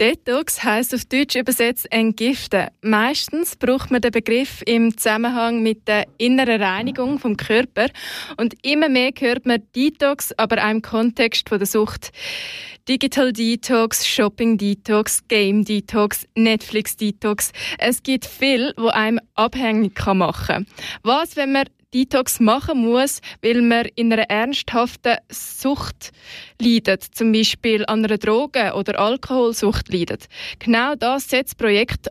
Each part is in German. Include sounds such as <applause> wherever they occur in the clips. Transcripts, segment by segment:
Detox heißt auf Deutsch übersetzt entgiften. Meistens braucht man den Begriff im Zusammenhang mit der inneren Reinigung vom Körper und immer mehr hört man Detox, aber auch im Kontext von der Sucht. Digital Detox, Shopping Detox, Game Detox, Netflix Detox. Es gibt viel, wo einem abhängig machen kann. Was, wenn man Detox machen muss, weil man in einer ernsthaften Sucht leidet, zum Beispiel an einer Drogen- oder Alkoholsucht leidet. Genau das setzt das Projekt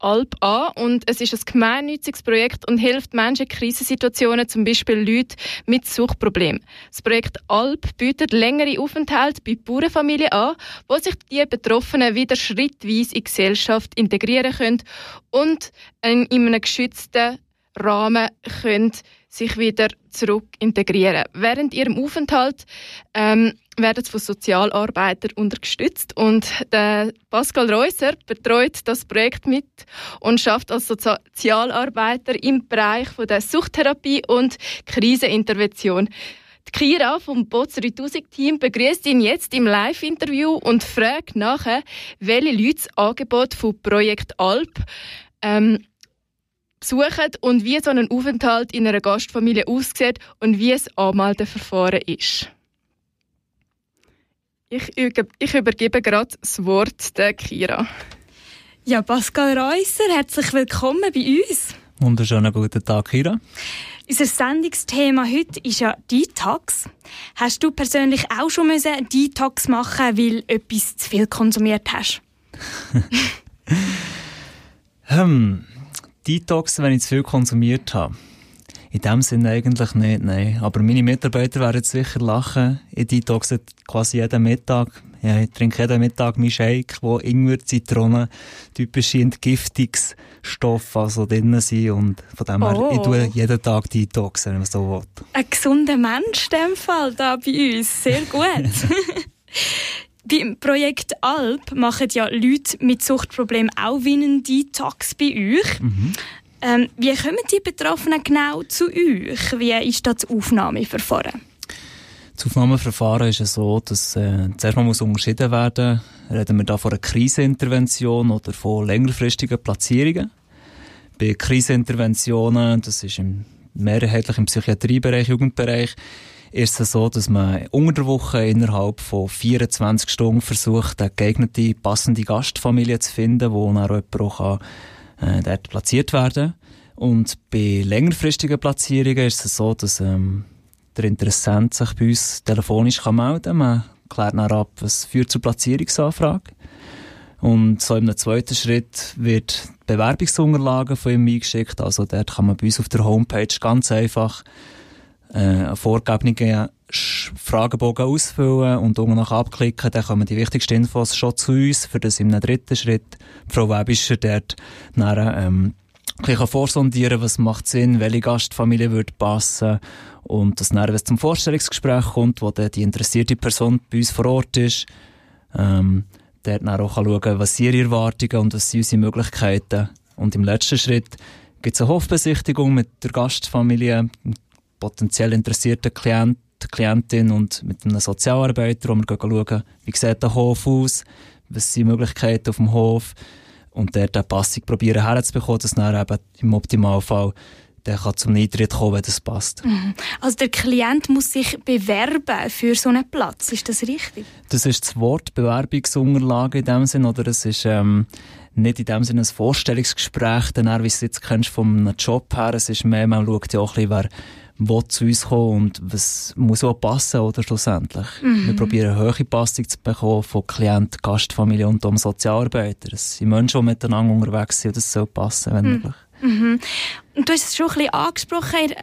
Alp an und es ist ein gemeinnütziges Projekt und hilft Menschen in Krisensituationen, zum Beispiel Leute mit Suchtproblemen. Das Projekt Alp bietet längere Aufenthalte bei Bauernfamilien an, wo sich die Betroffenen wieder schrittweise in die Gesellschaft integrieren können und in einem geschützten Rahmen können sich wieder zurück integrieren. Während ihrem Aufenthalt ähm, werden sie von Sozialarbeitern unterstützt und der Pascal Reusser betreut das Projekt mit und schafft als Sozialarbeiter im Bereich von der Suchttherapie und Krisenintervention. Die Kira vom Bots 3000 Team begrüßt ihn jetzt im Live-Interview und fragt nachher, welche Leute das Angebot von Projekt Alp ähm, besuchen und wie so ein Aufenthalt in einer Gastfamilie aussieht und wie es Anmeldeverfahren ist. Ich, ich übergebe gerade das Wort der Kira. Ja, Pascal Reusser, herzlich willkommen bei uns. Wunderschönen guten Tag, Kira. Unser Sendungsthema heute ist ja Detox. Hast du persönlich auch schon müssen Detox machen, weil du etwas zu viel konsumiert hast? <laughs> hm, Detox, wenn ich zu viel konsumiert habe? In dem Sinne eigentlich nicht, nein. Aber meine Mitarbeiter werden sicher lachen. Ich detoxe quasi jeden Mittag. Ja, ich trinke jeden Mittag meinen Shake, wo Ingwer, Zitrone, typische Entgiftungsstoffe also drin sind. Und von dem her, oh. ich tue jeden Tag detoxen, wenn man so will. Ein gesunder Mensch in dem Fall, da bei uns. Sehr gut. <laughs> <laughs> Beim Projekt Alp machen ja Leute mit Suchtproblemen auch einen Detox bei euch. Mhm. Ähm, wie kommen die Betroffenen genau zu euch? Wie ist das Aufnahmeverfahren? Das Aufnahmeverfahren ist so, dass äh, zuerst mal muss unterschieden werden, reden wir da von einer Krisenintervention oder von längerfristigen Platzierungen. Bei Kriseninterventionen, das ist im, mehrheitlich im Psychiatriebereich, Jugendbereich, ist es so, dass man unter der Woche innerhalb von 24 Stunden versucht, eine geeignete, passende Gastfamilie zu finden, wo dann jemand auch äh, dort platziert werden Und bei längerfristigen Platzierungen ist es so, dass ähm, der Interessent sich bei uns telefonisch kann melden kann. Man klärt dann ab, was führt zur Platzierungsanfrage. Und so im zweiten Schritt wird Bewerbungsunterlagen von ihm eingeschickt. Also dort kann man bei uns auf der Homepage ganz einfach äh, vorgegebenen Fragebogen ausfüllen und unten nach abklicken, dann kommen die wichtigsten Infos schon zu uns, für das im dritten Schritt Frau Webischer dort nachher, ähm, kann vorsondieren, was macht Sinn, welche Gastfamilie würde passen und das dann, wenn es zum Vorstellungsgespräch kommt, wo dann die interessierte Person bei uns vor Ort ist, ähm, dort dann auch schauen was sind ihre Erwartungen und was sind unsere Möglichkeiten. Und im letzten Schritt gibt es eine Hofbesichtigung mit der Gastfamilie, potenziell interessierten Klient, Klientin und mit einem Sozialarbeiter, wo wir schauen, wie sieht der Hof aus, was sind Möglichkeiten auf dem Hof und dort eine Passung probieren herzubekommen, dass dann eben im Optimalfall der kann zum Eintritt kommen, wenn das passt. Mhm. Also der Klient muss sich bewerben für so einen Platz, ist das richtig? Das ist das Wort Bewerbungsunterlage in dem Sinn, oder es ist ähm, nicht in dem Sinne ein Vorstellungsgespräch, dann wie du es jetzt kennst vom Job her, es ist mehr, man schaut ja auch ein bisschen, wer will zu uns kommen und was muss auch passen, oder schlussendlich. Mhm. Wir probieren eine hohe Passung zu bekommen von Klient, Gastfamilie und um Sozialarbeiter. Es sind Menschen, die miteinander unterwegs sind und das soll passen, wenn mhm. möglich. Mhm. Und du hast es schon ein bisschen angesprochen,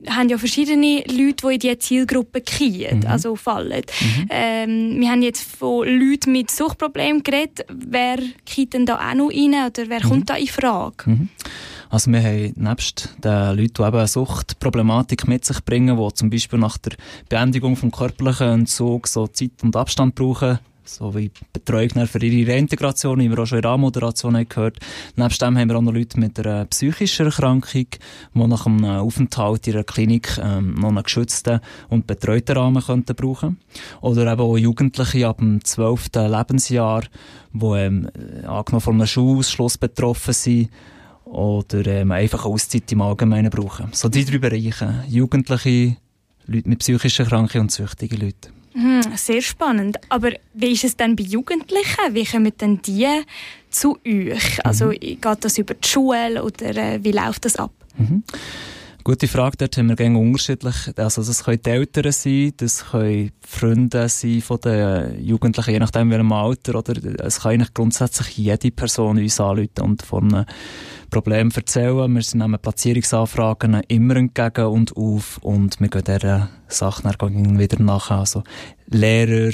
wir haben ja verschiedene Leute, die in diese Zielgruppe kommen, mhm. also fallen. Mhm. Ähm, wir haben jetzt von Leuten mit Suchtproblemen geredet. Wer kommt denn da auch noch rein oder wer mhm. kommt da in Frage? Also wir haben nebst den Leuten, die eben eine Suchtproblematik mit sich bringen, die zum Beispiel nach der Beendigung vom körperlichen Entzug so Zeit und Abstand brauchen, so wie Betreuung für ihre Reintegration, wie wir auch schon in der Anmoderation haben gehört. Nebst dem haben wir auch noch Leute mit einer psychischen Erkrankung, die nach einem Aufenthalt in einer Klinik ähm, noch einen geschützten und betreuten Rahmen könnten brauchen Oder eben auch Jugendliche ab dem 12. Lebensjahr, die ähm, angenommen von einem Schulausschluss betroffen sind oder ähm, einfach Auszeit im Allgemeinen brauchen. So die drei Bereiche. Jugendliche, Leute mit psychischen Erkrankungen und süchtige Leute. Hm, sehr spannend. Aber wie ist es denn bei Jugendlichen? Wie kommen denn die zu euch? Also mhm. geht das über die Schule oder äh, wie läuft das ab? Mhm. Gute Frage, dort haben wir gerne unterschiedlich. Also, das können die Eltern sein, das können Freunde sein von den Jugendlichen, je nachdem welchem Alter, oder es kann eigentlich grundsätzlich jede Person uns anrufen und von einem Problem erzählen. Wir nehmen Platzierungsanfragen immer entgegen und auf und wir gehen dieser Sache dann wieder nach. Also, Lehrer,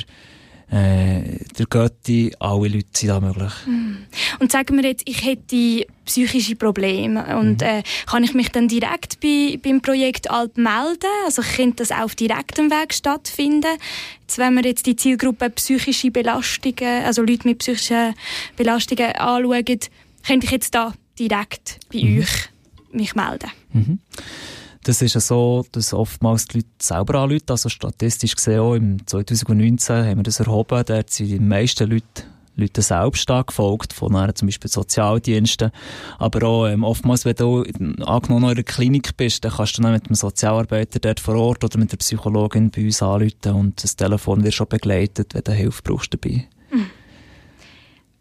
äh, der Götti, alle Leute sind da möglich. Mm. Und sagen wir jetzt, ich hätte psychische Probleme und mhm. äh, kann ich mich dann direkt bei, beim Projekt Alp melden? Also könnte das auf direktem Weg stattfinden? Jetzt, wenn wir jetzt die Zielgruppe psychische Belastungen, also Leute mit psychischen Belastungen anschauen, könnte ich jetzt da direkt bei mhm. euch mich melden? Mhm. Das ist ja so, dass oftmals die Leute selber anrufen. Also statistisch gesehen auch im 2019 haben wir das erhoben. Dort sind die meisten Leute Leute selbst gefolgt, von einer, zum Beispiel Sozialdiensten. Aber auch ähm, oftmals, wenn du angenommen in einer Klinik bist, dann kannst du dann mit dem Sozialarbeiter dort vor Ort oder mit der Psychologin bei uns anrufen und das Telefon wird schon begleitet, wenn du Hilfe brauchst dabei. Mhm.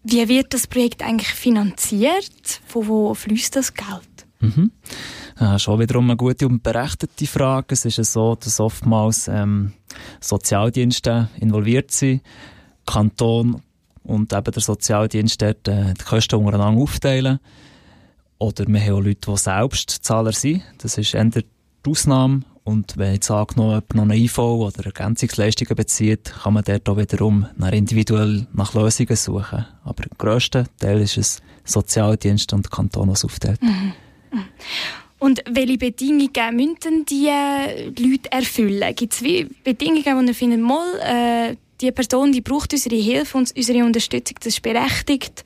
Wie wird das Projekt eigentlich finanziert? Von wo fließt das Geld? Mhm. Ja, schon wiederum eine gute und berechtete Frage. Es ist ja so, dass oftmals ähm, Sozialdienste involviert sind, Kanton und eben der Sozialdienst dort äh, die Kosten untereinander aufteilen. Oder wir haben auch Leute, die selbst Zahler sind. Das ist eher die Ausnahme. Und wenn jetzt angenommen jemand noch eine IV oder Ergänzungsleistungen bezieht, kann man dort auch wiederum nach individuell nach Lösungen suchen. Aber im grössten Teil ist es Sozialdienst und Kanton, was aufteilt. Mhm. Und welche Bedingungen müssen die Leute erfüllen? Gibt es Bedingungen, wo ihr findet, mal, äh, die Person die braucht unsere Hilfe und unsere Unterstützung, das ist berechtigt?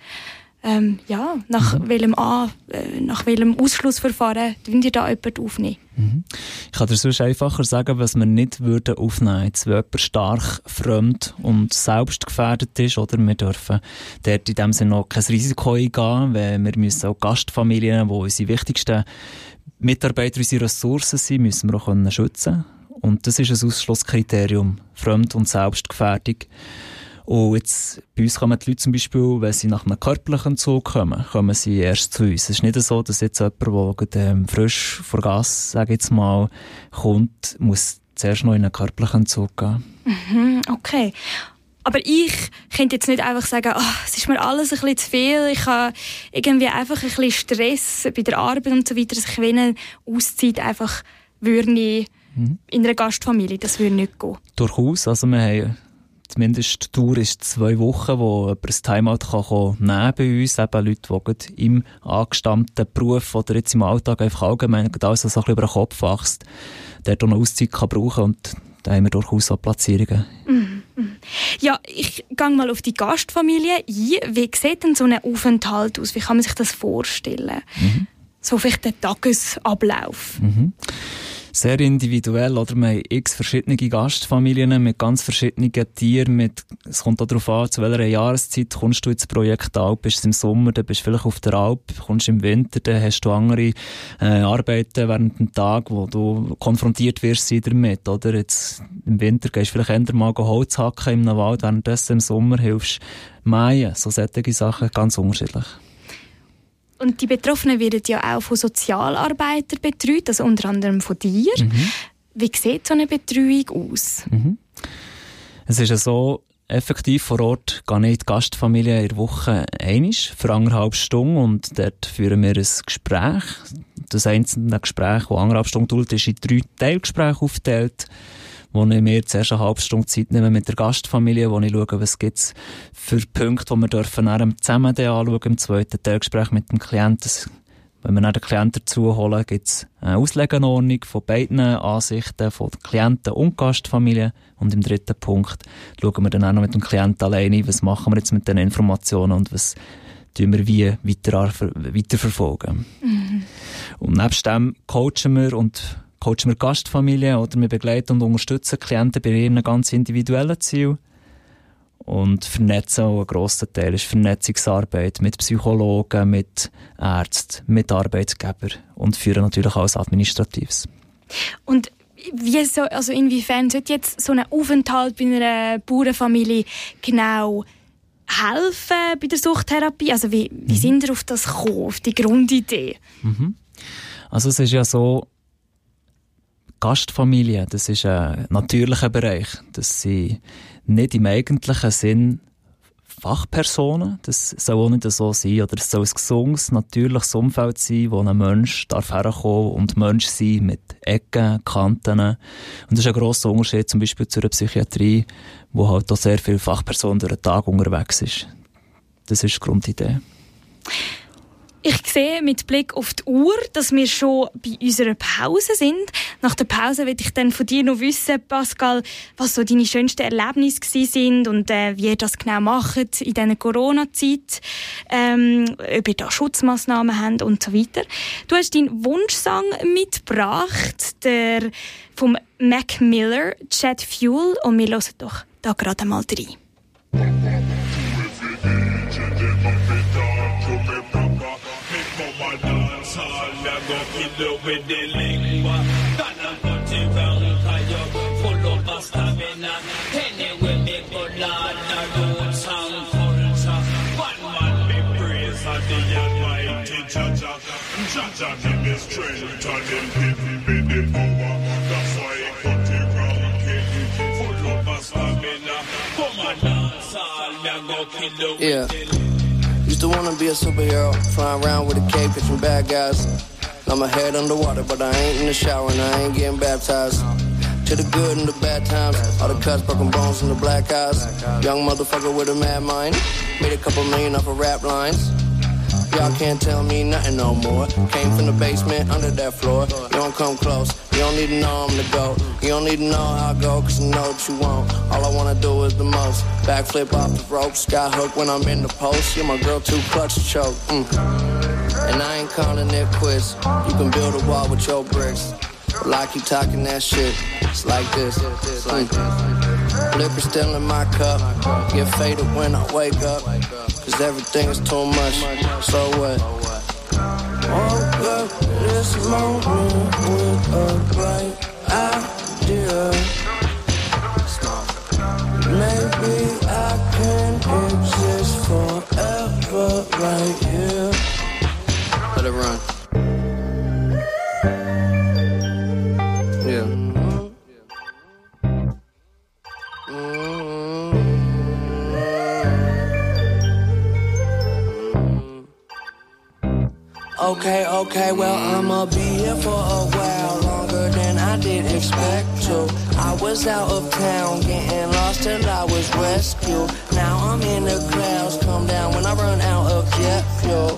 Ähm, ja, nach, mhm. welchem A, äh, nach welchem Ausschlussverfahren würden ihr da jemanden aufnehmen? Mhm. Ich kann dir sonst einfacher sagen, was wir nicht würden aufnehmen würden. Jetzt, wenn jemand stark fremd und selbst gefährdet ist, oder wir dürfen dort in dem Sinne noch kein Risiko eingehen, weil wir müssen auch Gastfamilien, die unsere wichtigsten Mitarbeiter unsere Ressourcen sind, müssen wir auch können schützen Und das ist ein Ausschlusskriterium. Fremd- und Selbstgefährdung. Und jetzt, bei uns kommen die Leute zum Beispiel, wenn sie nach einem körperlichen Zug kommen, kommen sie erst zu uns. Es ist nicht so, dass jetzt jemand, der ähm, frisch vor Gas, sage ich jetzt mal, kommt, muss zuerst noch in einen körperlichen Zug gehen. Mhm, okay. Aber ich könnte jetzt nicht einfach sagen, oh, es ist mir alles ein bisschen zu viel, ich habe irgendwie einfach ein bisschen Stress bei der Arbeit und so weiter, dass ich wenn eine Auszeit einfach würde mhm. in einer Gastfamilie, das würde nicht gehen. Durchaus, also wir haben zumindest die Tour ist zwei Wochen, wo jemand ein Timeout kann nehmen bei uns. Eben Leute, die im angestammten Beruf oder jetzt im Alltag einfach allgemein alles so ein bisschen über den Kopf wächst, der auch eine Auszeit kann brauchen und da haben wir durchaus auch Platzierungen. Mhm. Ja, ich gehe mal auf die Gastfamilie ein. Wie sieht denn so ein Aufenthalt aus? Wie kann man sich das vorstellen? Mhm. So vielleicht der Tagesablauf. Mhm sehr individuell, oder? Wir haben x verschiedene Gastfamilien mit ganz verschiedenen Tieren, mit, es kommt auch darauf an, zu welcher Jahreszeit kommst du ins Projekt Alp, bist du im Sommer, dann bist du vielleicht auf der Alp, kommst im Winter, dann hast du andere, äh, Arbeiten während dem Tag, wo du konfrontiert wirst damit, oder? Jetzt, im Winter gehst du vielleicht eher mal Holz hacken im Wald, währenddessen im Sommer hilfst mähen, so solche Sachen, ganz unterschiedlich. Und die Betroffenen werden ja auch von Sozialarbeitern betreut, also unter anderem von dir. Mhm. Wie sieht so eine Betreuung aus? Mhm. Es ist ja so, effektiv vor Ort gehe ich die Gastfamilie in der Woche einig für anderthalb Stunden und dort führen wir ein Gespräch. Das einzelne Gespräch, das anderthalb Stunden dauert, ist in drei Teilgespräche aufgeteilt wo ich mir zuerst eine halbe Stunde Zeit nehme mit der Gastfamilie, wo ich schaue, was gibt's für Punkte, die wir dürfen zusammen anschauen im zweiten Teilgespräch mit dem Klienten. Wenn wir dann den Klienten dazu holen, gibt es eine Auslegenordnung von beiden Ansichten, von Klienten und Gastfamilien. Und im dritten Punkt schauen wir dann auch noch mit dem Klienten alleine, was machen wir jetzt mit den Informationen und was tun wir wie weiter, weiterverfolgen. Mhm. Und nebst dem coachen wir und coachen wir Gastfamilien oder wir begleiten und unterstützen Klienten bei ihren ganz individuellen Zielen. Und Vernetzen auch ein grosser Teil ist Vernetzungsarbeit mit Psychologen, mit Ärzten, mit Arbeitgebern und führen natürlich auch als Administratives. Und wie so, also inwiefern sollte jetzt so ein Aufenthalt bei einer Bauernfamilie genau helfen bei der Suchttherapie? Also wie, wie mhm. sind ihr auf das gekommen, auf die Grundidee? Mhm. Also es ist ja so, Gastfamilie, das ist ein natürlicher Bereich. Das sind nicht im eigentlichen Sinn Fachpersonen. Das soll auch nicht so sein. Oder es soll ein gesundes, natürliches Umfeld sein, wo ein Mensch darf herkommen und Mensch sein mit Ecken, Kanten. Und das ist ein grosser Unterschied zum Beispiel zu einer Psychiatrie, wo halt auch sehr viele Fachpersonen durch den Tag unterwegs ist. Das ist die Grundidee. Ich sehe mit Blick auf die Uhr, dass wir schon bei unserer Pause sind. Nach der Pause will ich dann von dir noch wissen, Pascal, was so deine schönsten Erlebnisse sind und äh, wie ihr das genau macht in dieser Corona-Zeit, ähm, ob ihr da Schutzmaßnahmen habt und so weiter. Du hast deinen Wunschsong mitgebracht, der vom Mac Miller, Jet Fuel, und wir hören doch da gerade mal rein. Killer with the lingua. Gonna put it round, fire, full of stamina. Anyway, me good lord, the roots and culture. One man be praise of the almighty Jaja. Jaja give me strength and him give me the power. That's why he cut it round, kill full of stamina. Come on, dance all, me go kill yeah. Used to wanna be a superhero, flying around with a cape, catching bad guys. Now my head underwater, but I ain't in the shower and I ain't getting baptized. To the good and the bad times, all the cuts, broken bones, and the black eyes. Young motherfucker with a mad mind, made a couple million off of rap lines. Y'all can't tell me nothing no more. Came from the basement under that floor. You don't come close. You don't need to know I'm the GOAT. You don't need to know how I go, cause you know what you want. All I wanna do is the most. Backflip off the rope, sky hook when I'm in the post. You're my girl, too clutch to choke. Mm. And I ain't calling it quits. You can build a wall with your bricks. Well, I keep talking that shit. It's like this. It's like this. Liquor still in my cup. Get faded when I wake up. Cause everything is too much. So what? Woke up this morning with a bright idea. Maybe I can exist forever right here. It run. Okay, okay, well, I'ma be here for a while longer than I did expect to. I was out of town, getting lost till I was rescued. Now I'm in the clouds, come down when I run out of jet fuel.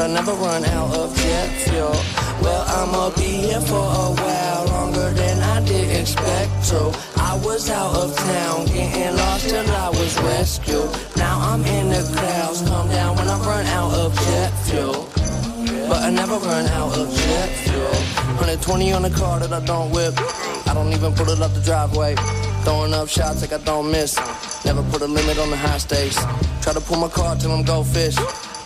But I never run out of jet fuel. Well, I'ma be here for a while longer than I did expect to. I was out of town, getting lost till I was rescued. Now I'm in the clouds, come down when I run out of jet fuel. But I never run out of jet fuel. 120 on the car that I don't whip. I don't even pull it up the driveway. Throwing up shots like I don't miss. Never put a limit on the high stakes. Try to pull my car till I'm go fish.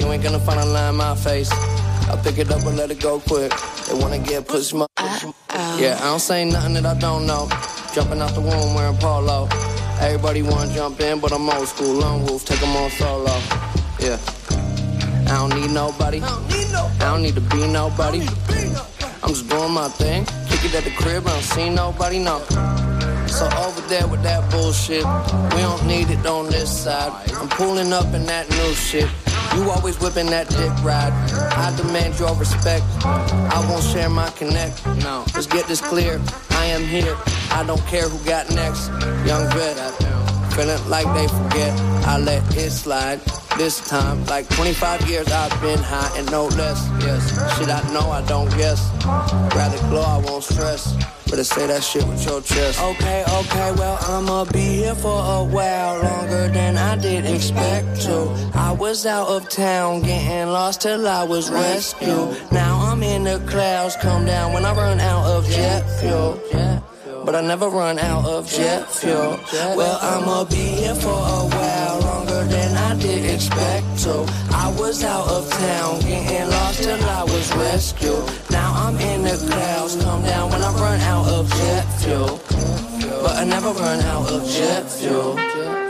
You ain't gonna find a line in my face. I pick it up and let it go quick. They wanna get pussy, my Yeah, I don't say nothing that I don't know. Jumping out the womb wearing polo. Everybody wanna jump in, but I'm old school. Long wolf, take them on solo. Yeah. I don't need nobody. I don't need to be nobody. I'm just doing my thing. Kick it at the crib, I don't see nobody, no. So over there with that bullshit, we don't need it on this side. I'm pulling up in that new shit. You always whipping that dick ride. I demand your respect. I won't share my connect. No, let's get this clear. I am here. I don't care who got next. Young vet, feeling like they forget. I let it slide. this time. Like 25 years I've been high and no less. Yes, shit I know I don't guess. Rather glow, I won't stress. Better say that shit with your chest. Okay, okay, well I'ma be here for a while longer than I did expect to. I was out of town getting lost till I was rescued. Now I'm in the clouds, come down when I run out of jet fuel but I never run out of jet fuel. Well, I'ma be here for a while, longer than I did expect to. I was out of town, getting lost till I was rescued. Now I'm in the clouds, never run out of jet fuel.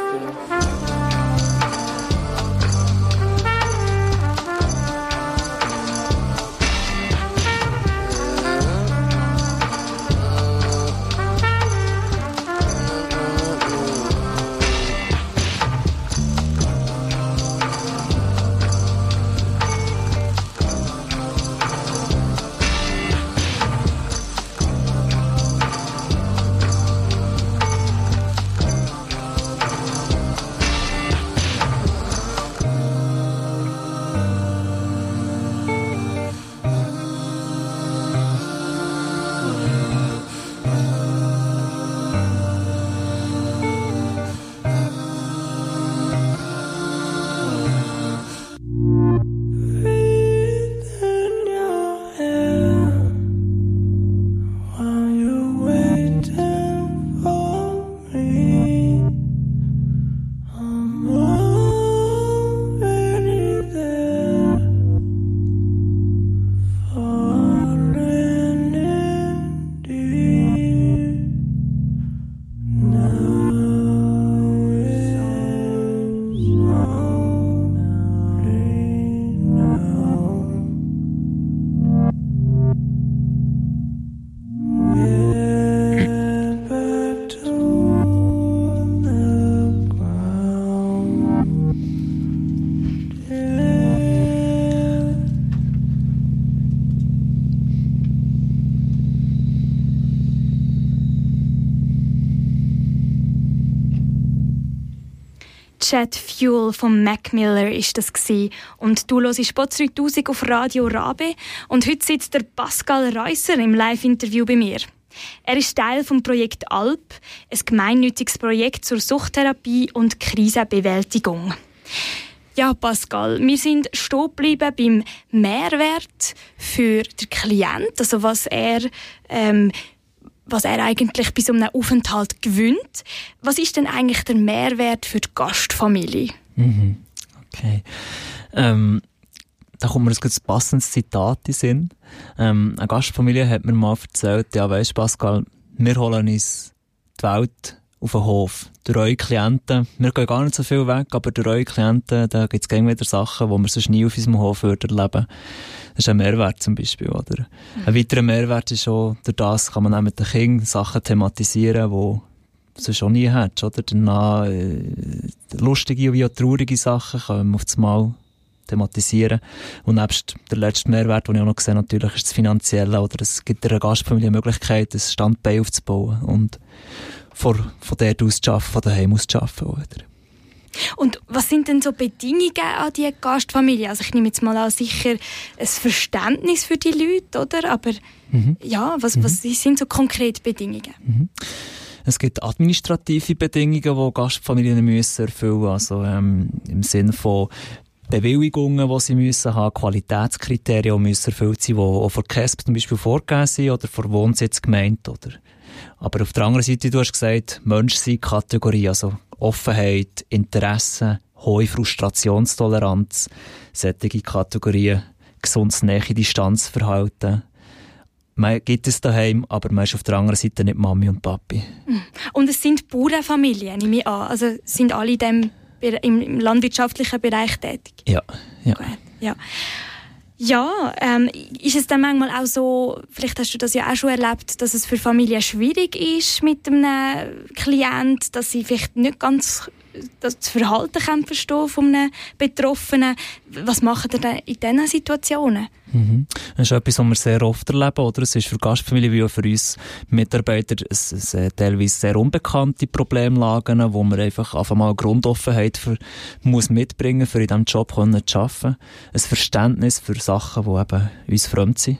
Jet Fuel von Mac Miller ist das gewesen. und du hörst Spot 3000 auf Radio Rabe und heute sitzt der Pascal Reusser im Live-Interview bei mir. Er ist Teil vom Projekt Alp, ein gemeinnütziges Projekt zur Suchttherapie und Krisenbewältigung. Ja, Pascal, wir sind stehen geblieben beim Mehrwert für den Klient, also was er ähm, was er eigentlich bei so einem Aufenthalt gewinnt. Was ist denn eigentlich der Mehrwert für die Gastfamilie? Mhm. Okay. Ähm, da kommt mir ein ganz passendes Zitat in Sinn. Ähm, eine Gastfamilie hat mir mal erzählt, ja weisst Pascal, wir holen uns die Welt auf den Hof. Durch eure Klienten, wir gehen gar nicht so viel weg, aber durch eure Klienten, da gibt es wieder Sachen, die wir sonst nie auf unserem Hof erleben würden. Das ist ein Mehrwert zum Beispiel, oder? Mhm. Ein weiterer Mehrwert ist auch, durch das kann man auch mit den Kindern Sachen thematisieren, die du schon nie hättest, oder? Danach, äh, lustige wie auch traurige Sachen können wir auf das Mal thematisieren. Und nebst der letzte Mehrwert, den ich auch noch gesehen natürlich ist das Finanzielle, oder es gibt einer Gastfamilie die Möglichkeit, ein Standbein aufzubauen und von, von dort aus zu arbeiten, von daheim aus zu arbeiten, oder? Und was sind denn so Bedingungen an die Gastfamilie? Also ich nehme jetzt mal an, sicher ein Verständnis für die Leute, oder? Aber mhm. ja, was, was mhm. sind so konkrete Bedingungen? Mhm. Es gibt administrative Bedingungen, die Gastfamilien müssen erfüllen müssen. Also ähm, im Sinne von Bewilligungen, die sie müssen haben, Qualitätskriterien, die müssen erfüllt sein, die auch von KESP zum Beispiel vorgegeben sind oder von Wohnsitzgemeinde. Oder. Aber auf der anderen Seite, du hast gesagt, Mensch-Sein-Kategorie, also Offenheit, Interesse, hohe Frustrationstoleranz, sättige Kategorien, gesundes Nähe-Distanzverhalten. Man gibt es daheim, aber man ist auf der anderen Seite nicht Mami und Papi. Hm. Und es sind Bauernfamilien, nehme ich an. Also sind alle in dem, im landwirtschaftlichen Bereich tätig? Ja. ja. Gut, ja. Ja, ähm, ist es dann manchmal auch so, vielleicht hast du das ja auch schon erlebt, dass es für Familien schwierig ist mit einem Klient, dass sie vielleicht nicht ganz das Verhalten kann verstehen von einem Betroffenen. Was machen ihr denn in diesen Situationen? Mhm. Das ist etwas, was wir sehr oft erleben. Oder? Es ist für Gastfamilien wie auch für uns Mitarbeiter es, teilweise sehr unbekannte Problemlagen, wo man einfach auf einmal Grundoffenheit für, muss mitbringen für in diesem Job zu arbeiten. Ein Verständnis für Sachen, die eben uns fremd sind.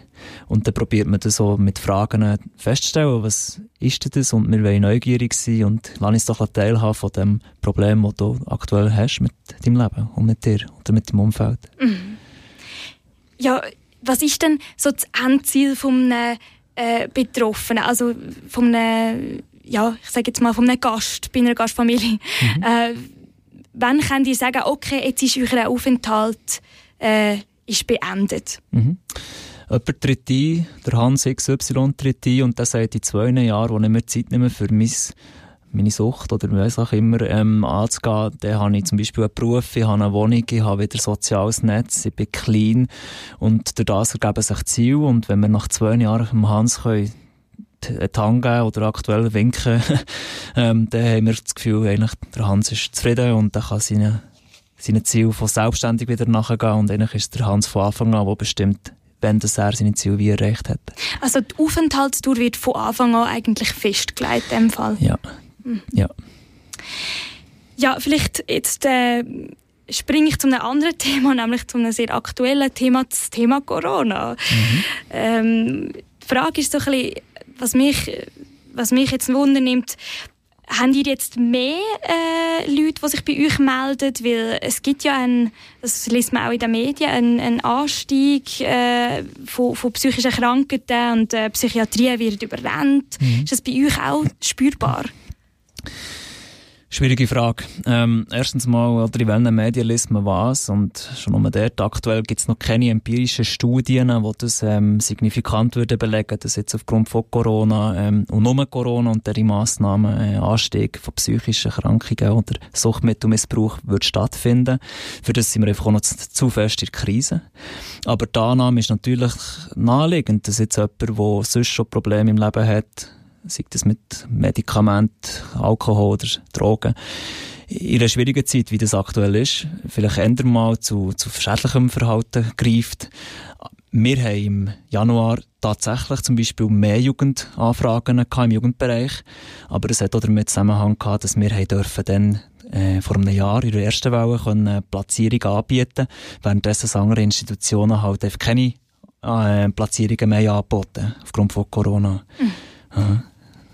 Und dann probiert man das so mit Fragen festzustellen, was ist denn das? Und wir wollen neugierig sein und lass uns doch teilhaben von dem Problem, das du aktuell hast mit deinem Leben und mit dir oder mit deinem Umfeld. Mhm. Ja, was ist denn so das Endziel von einem äh, Betroffenen, also von einem, ja, ich sage jetzt mal, von einem Gast, bei einer Gastfamilie? Mhm. <laughs> Äh, wann könnt ihr sagen, okay, jetzt ist euer Aufenthalt äh, ist beendet? Mhm. Jemand tritt ein, der Hans XY tritt ein und der sagt in zwei Jahren, wo ich mir Zeit nehme für mein meine Sucht oder was auch immer ähm, anzugehen, dann habe ich zum Beispiel einen Beruf, ich habe eine Wohnung, ich habe wieder ein soziales Netz, ich bin clean. Und durch das ergeben sich Ziele. Und wenn wir nach zwei Jahren Hans können einen Tang geben oder aktuell winken, <laughs> ähm, dann haben wir das Gefühl, eigentlich, der Hans ist zufrieden und er kann seine, seine Ziele von selbstständig wieder nachgehen. Und eigentlich ist der Hans von Anfang an, der bestimmt, wenn das er seine Ziele wie erreicht hat. Also die Aufenthaltstour wird von Anfang an eigentlich festgelegt in dem Fall? Ja, Mhm. Ja. Ja, vielleicht jetzt äh, springe ich zu einem anderen <laughs> Thema, nämlich zu einem sehr aktuellen Thema, das Thema Corona. Mhm. Ähm, die Frage ist so ein bisschen, was mich, was mich jetzt wundernimmt, haben ihr jetzt mehr äh, Leute, die sich bei euch melden? Weil es gibt ja einen, das liest man auch in den Medien, einen, einen Anstieg äh, von, von psychischen Krankheiten und äh, Psychiatrie wird überrennt. Mhm. Ist das bei euch auch spürbar? Schwierige Frage. Ähm, erstens mal, oder in welchen Medien liest man was? Und schon nur dort, aktuell gibt es noch keine empirischen Studien, die das ähm, signifikant würden belegen, dass jetzt aufgrund von Corona ähm, und nur Corona und deren Massnahmen äh, Anstieg von psychischen Erkrankungen oder Suchtmittelmissbrauch wird stattfinden. Für das sind wir einfach noch zu, zu fest in der Krise. Aber die Annahme ist natürlich naheliegend, dass jetzt jemand, der sonst schon Probleme im Leben hat, sei das mit Medikament, Alkohol oder Drogen, in einer schwierigen Zeit, wie das aktuell ist, vielleicht ändern mal zu, zu schädlichem Verhalten greift. Wir haben im Januar tatsächlich zum Beispiel mehr Jugendanfragen im Jugendbereich, aber es hat auch damit Zusammenhang gehabt, dass wir haben dürfen dann äh, vor einem Jahr in der ersten Welle können Platzierung anbieten, währenddessen andere Institutionen halt einfach keine äh, Platzierungen mehr angeboten aufgrund von Corona. Mhm.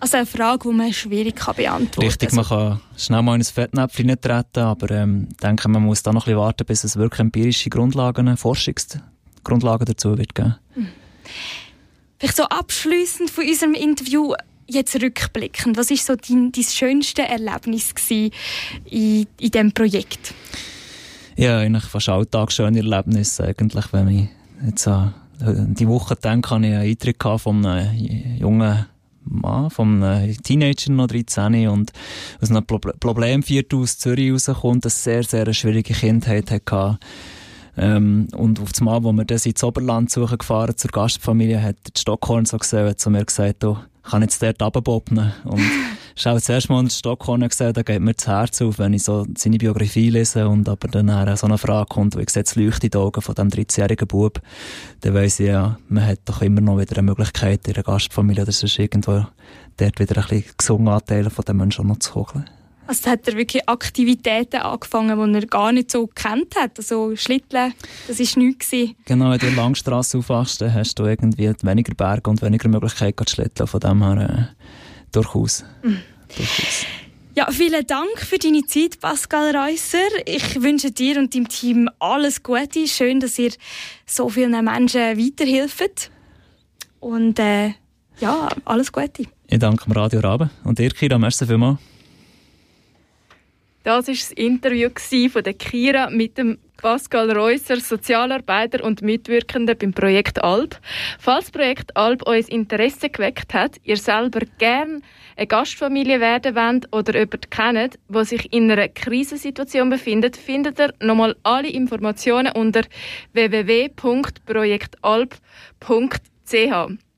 Also eine Frage, die man schwierig kann beantworten kann. Richtig, man kann schnell mal in ein Fettnäpfchen treten, aber ähm, ich denke, man muss da noch ein bisschen warten, bis es wirklich empirische Grundlagen, Forschungsgrundlagen dazu wird geben. Hm. Vielleicht so abschließend von unserem Interview, jetzt rückblickend, was war so dein, dein schönste Erlebnis in, in diesem Projekt? Ja, eigentlich fast Alltag schöne Erlebnisse eigentlich, wenn ich jetzt an die Woche denke, hatte ich einen Eintritt von einem jungen Mann, vom äh, Teenager noch 13 und aus einem Pro Problemviertel aus Zürich rauskommt, eine sehr, sehr schwierige Kindheit hatte. Ähm, und auf das Mal, wo wir dann ins Oberland suchen gefahren zur Gastfamilie, hat die Stockhorn so gesehen, hat zu mir gesagt, du, kann jetzt dort runterbobnen. Und <laughs> schau zuerst mal in Stockhorn gesehen, da geht mir das Herz auf, wenn ich so seine Biografie lese und aber dann so eine Frage kommt, wie sieht das Leucht in den Augen von diesem 13-jährigen Bub, dann weiss ich ja, man hat doch immer noch wieder eine Möglichkeit, in einer Gastfamilie oder sonst irgendwo dort wieder ein bisschen gesungen Anteile von den Menschen noch zu holen. Also hat er wirklich Aktivitäten angefangen, die er gar nicht so kennt hat. Also Schlitteln, das war nichts. Genau, wenn du in der Langstrasse aufwachst, dann hast du irgendwie weniger Berge und weniger Möglichkeiten zu schlitteln. Von dem her äh, durchaus. Mhm. durchaus. Ja, vielen Dank für deine Zeit, Pascal Reusser. Ich wünsche dir und deinem Team alles Gute. Schön, dass ihr so vielen Menschen weiterhilft. Und äh, ja, alles Gute. Ich danke dem Radio Rabe und dir, Kira, merci vielmals. Das war das Interview von der Kira mit dem Pascal Reusser, Sozialarbeiter und Mitwirkender beim Projekt Alp. Falls Projekt Alp euer Interesse geweckt hat, ihr selber gerne eine Gastfamilie werden wollt oder jemanden kennt, der sich in einer Krisensituation befindet, findet ihr nochmal alle Informationen unter www.projektalp.ch.